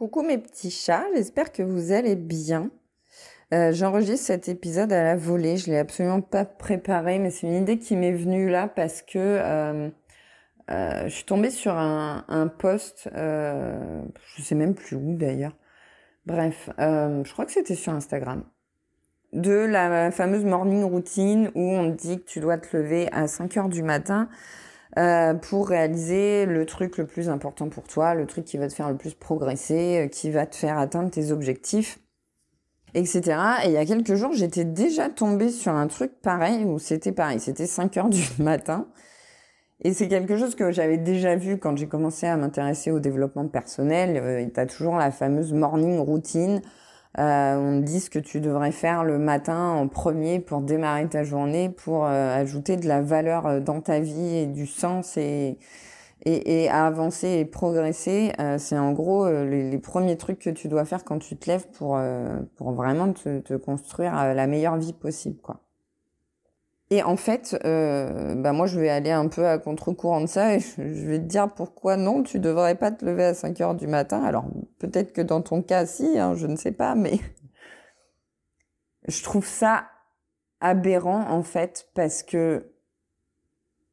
Coucou mes petits chats, j'espère que vous allez bien. Euh, J'enregistre cet épisode à la volée, je l'ai absolument pas préparé, mais c'est une idée qui m'est venue là parce que euh, euh, je suis tombée sur un, post, je sais même plus où d'ailleurs. Bref, je crois que c'était sur Instagram, de la fameuse morning routine où on dit que tu dois te lever à 5 heures du matin euh, pour réaliser le truc le plus important pour toi, le truc qui va te faire le plus progresser, euh, qui va te faire atteindre tes objectifs, etc. Et il y a quelques jours, j'étais déjà tombée sur un truc pareil, où c'était pareil, c'était 5 heures du matin. Et c'est quelque chose que j'avais déjà vu quand j'ai commencé à m'intéresser au développement personnel. Euh, tu as toujours la fameuse morning routine euh, on dit ce que tu devrais faire le matin en premier pour démarrer ta journée, pour euh, ajouter de la valeur euh, dans ta vie et du sens et, et, et avancer et progresser. C'est en gros les, les, premiers trucs que tu dois faire quand tu te lèves pour, pour vraiment te, te construire la meilleure vie possible. quoi. Et en fait, euh, bah moi, je vais aller un peu à contre-courant de ça et je, vais te dire pourquoi non, tu devrais pas te lever à 5 heures du matin. Alors, peut-être que dans ton cas, si, hein, je ne sais pas, mais je trouve ça aberrant, en fait, parce que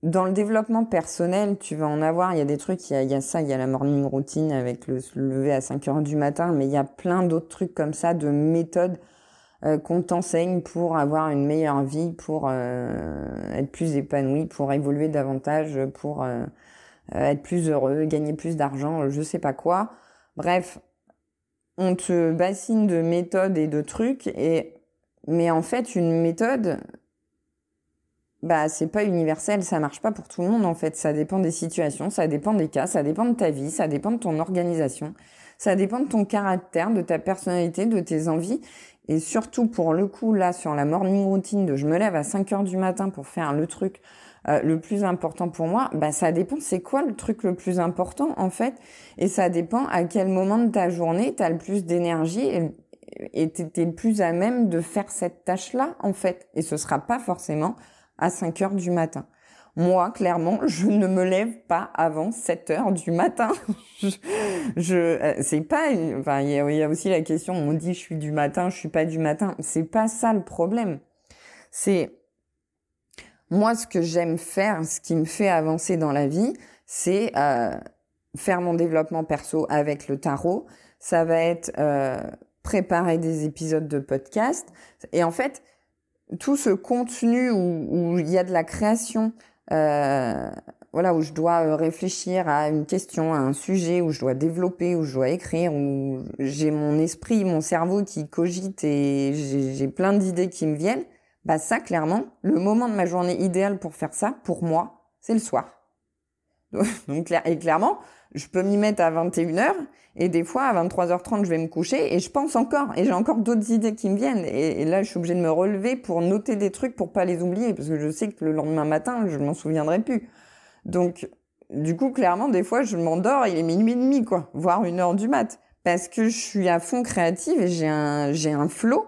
dans le développement personnel, tu vas en avoir, il y a des trucs, il y a, il y a ça, il y a la morning routine avec le lever à 5 heures du matin, mais il y a plein d'autres trucs comme ça, de méthodes euh, qu'on t'enseigne pour avoir une meilleure vie, pour euh, être plus épanoui, pour évoluer davantage, pour euh, être plus heureux, gagner plus d'argent, je sais pas quoi. Bref, on te bassine de méthodes et de trucs et mais en fait une méthode bah c'est pas universel, ça marche pas pour tout le monde en fait, ça dépend des situations, ça dépend des cas, ça dépend de ta vie, ça dépend de ton organisation, ça dépend de ton caractère, de ta personnalité, de tes envies et surtout pour le coup, là, sur la morning routine de je me lève à 5 heures du matin pour faire le truc euh, le plus important pour moi, bah ça dépend c'est quoi le truc le plus important en fait? Et ça dépend à quel moment de ta journée tu as le plus d'énergie et tu es plus à même de faire cette tâche-là en fait. Et ce sera pas forcément à 5 heures du matin. Moi, clairement, je ne me lève pas avant 7 heures du matin. je, je euh, c'est pas, enfin, il y, a aussi la question, on dit je suis du matin, je suis pas du matin. C'est pas ça le problème. C'est, moi, ce que j'aime faire, ce qui me fait avancer dans la vie, c'est euh, faire mon développement perso avec le tarot. Ça va être euh, préparer des épisodes de podcast. Et en fait, tout ce contenu où, il y a de la création, euh, voilà, où je dois euh, réfléchir à une question, à un sujet, où je dois développer, où je dois écrire, où j'ai mon esprit, mon cerveau qui cogite et j'ai plein d'idées qui me viennent, bah ça, clairement, le moment de ma journée idéal pour faire ça, pour moi, c'est le soir. Donc, et clairement, je peux m'y mettre à 21h et des fois à 23h30 je vais me coucher et je pense encore et j'ai encore d'autres idées qui me viennent et, là je suis obligée de me relever pour noter des trucs pour pas les oublier parce que je sais que le lendemain matin je m'en souviendrai plus. Donc du coup clairement des fois je m'endors il est minuit et demi quoi, voire une heure du mat parce que je suis à fond créative et j'ai un j'ai un flow,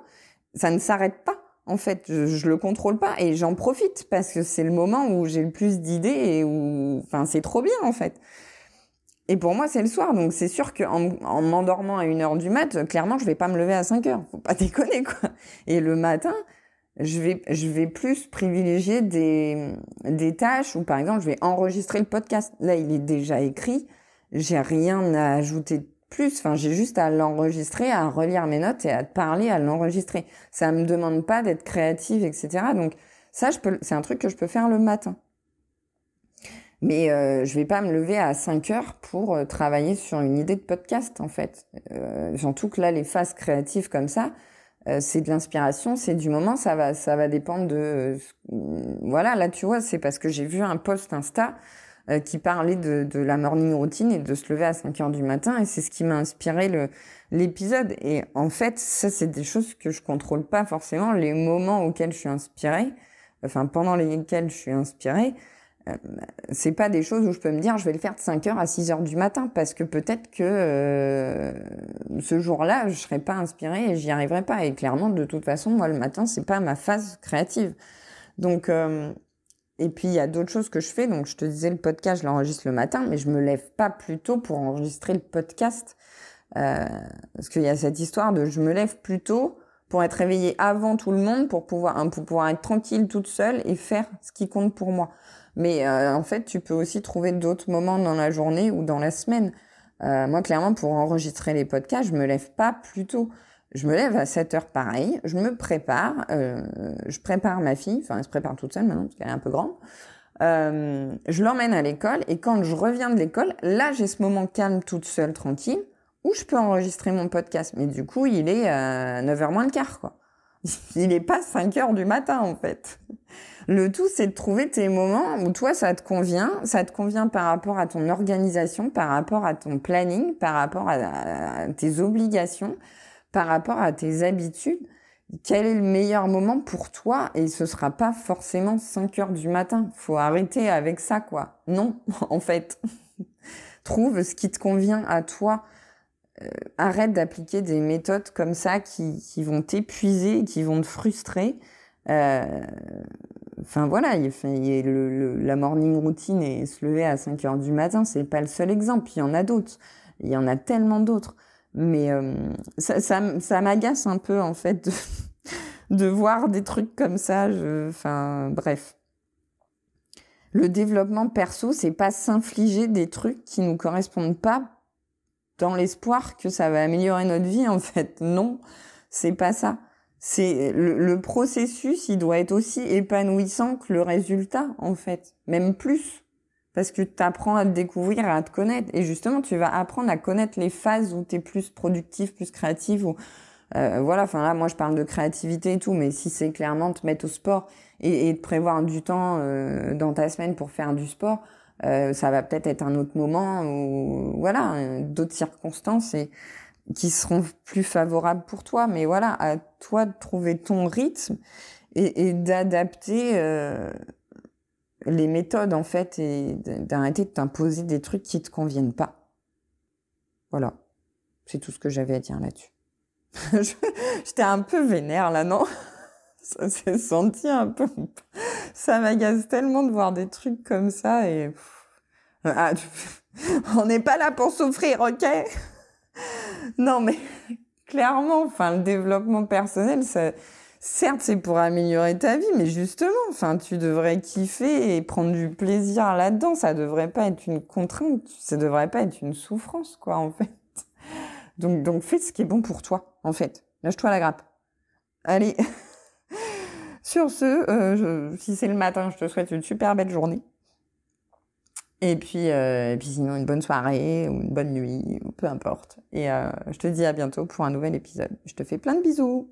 ça ne s'arrête pas. En fait, je, je le contrôle pas et j'en profite parce que c'est le moment où j'ai le plus d'idées et où, enfin, c'est trop bien en fait. Et pour moi, c'est le soir. Donc, c'est sûr qu'en en, m'endormant à une heure du mat, clairement, je vais pas me lever à 5 heures. Faut pas déconner, quoi. Et le matin, je vais, je vais plus privilégier des, des tâches où, par exemple, je vais enregistrer le podcast. Là, il est déjà écrit. J'ai rien à ajouter plus. Enfin, j'ai juste à l'enregistrer, à relire mes notes et à te parler, à l'enregistrer. Ça me demande pas d'être créative, etc. Donc, ça, je peux, c'est un truc que je peux faire le matin. Mais euh, je vais pas me lever à 5 heures pour euh, travailler sur une idée de podcast, en fait. Euh, surtout que là, les phases créatives comme ça, euh, c'est de l'inspiration, c'est du moment, ça va, ça va dépendre de... voilà, là, tu vois, c'est parce que j'ai vu un post Insta euh, qui parlait de, la morning routine et de se lever à 5 heures du matin, et c'est ce qui m'a inspiré l'épisode. Et en fait, ça, c'est des choses que je contrôle pas forcément. Les moments auxquels je suis inspirée, enfin, pendant lesquels je suis inspirée, euh, c'est pas des choses où je peux me dire je vais le faire de 5 heures à 6 heures du matin parce que peut-être que euh, ce jour-là je serai pas inspirée et j'y arriverai pas et clairement de toute façon moi le matin c'est pas ma phase créative donc et puis il y a d'autres choses que je fais donc je te disais le podcast je l'enregistre le matin mais je me lève pas plus tôt pour enregistrer le podcast Euh, parce qu'il y a cette histoire de je me lève plus tôt pour être réveillée avant tout le monde, pour pouvoir, hein, être tranquille toute seule et faire ce qui compte pour moi. Mais euh, en fait, tu peux aussi trouver d'autres moments dans la journée ou dans la semaine. Euh, moi, clairement, pour enregistrer les podcasts, je me lève pas plus tôt. Je me lève à 7 heures pareil, je me prépare, euh, je prépare ma fille, enfin elle se prépare toute seule maintenant parce qu'elle est un peu grande. Euh, je l'emmène à l'école et quand je reviens de l'école, là j'ai ce moment calme toute seule, tranquille, où je peux enregistrer mon podcast. Mais du coup, il est à 9h moins le quart, quoi. Il n'est pas 5 heures du matin, en fait. Le tout, c'est de trouver tes moments où toi, ça te convient. Ça te convient par rapport à ton organisation, par rapport à ton planning, par rapport à tes obligations par rapport à tes habitudes, quel est le meilleur moment pour toi et ce sera pas forcément 5 heures du matin. Faut arrêter avec ça, quoi. Non, en fait. Trouve ce qui te convient à toi. Euh, arrête d'appliquer des méthodes comme ça qui, vont t'épuiser, qui vont te frustrer. Euh, enfin voilà, la morning routine et se lever à 5 heures du matin, c'est pas le seul exemple. Il y en a d'autres. Il y en a tellement d'autres. Mais euh, ça, ça, ça m'agace un peu, en fait, de, de, voir des trucs comme ça. Je, enfin, bref. Le développement perso, c'est pas s'infliger des trucs qui nous correspondent pas dans l'espoir que ça va améliorer notre vie, en fait. Non, c'est pas ça. C'est le, le, processus, il doit être aussi épanouissant que le résultat, en fait. Même plus parce que tu apprends à te découvrir, à te connaître. Et justement, tu vas apprendre à connaître les phases où tu es plus productif, plus créatif. Ou, euh, voilà, enfin là, moi, je parle de créativité et tout, mais si c'est clairement te mettre au sport et, et te prévoir du temps euh, dans ta semaine pour faire du sport, euh, ça va peut-être être un autre moment ou voilà, d'autres circonstances et qui seront plus favorables pour toi. Mais voilà, à toi de trouver ton rythme et, et d'adapter euh, les méthodes en fait et d'arrêter de t'imposer des trucs qui te conviennent pas. Voilà. C'est tout ce que j'avais à dire là-dessus. J'étais un peu vénère là, non? Ça s'est senti un peu. Ça m'agace tellement de voir des trucs comme ça et. Ah, on n'est pas là pour souffrir, ok? Non mais clairement, enfin le développement personnel, ça certes, c'est pour améliorer ta vie, mais justement, enfin, tu devrais kiffer et prendre du plaisir là-dedans. Ça devrait pas être une contrainte, ça devrait pas être une souffrance, quoi, en fait. Donc, donc, fais ce qui est bon pour toi, en fait. Lâche-toi la grappe. Allez. Sur ce, euh, si c'est le matin, je te souhaite une super belle journée. Et puis, euh, et puis sinon, une bonne soirée ou une bonne nuit, ou peu importe. Et euh, je te dis à bientôt pour un nouvel épisode. Je te fais plein de bisous.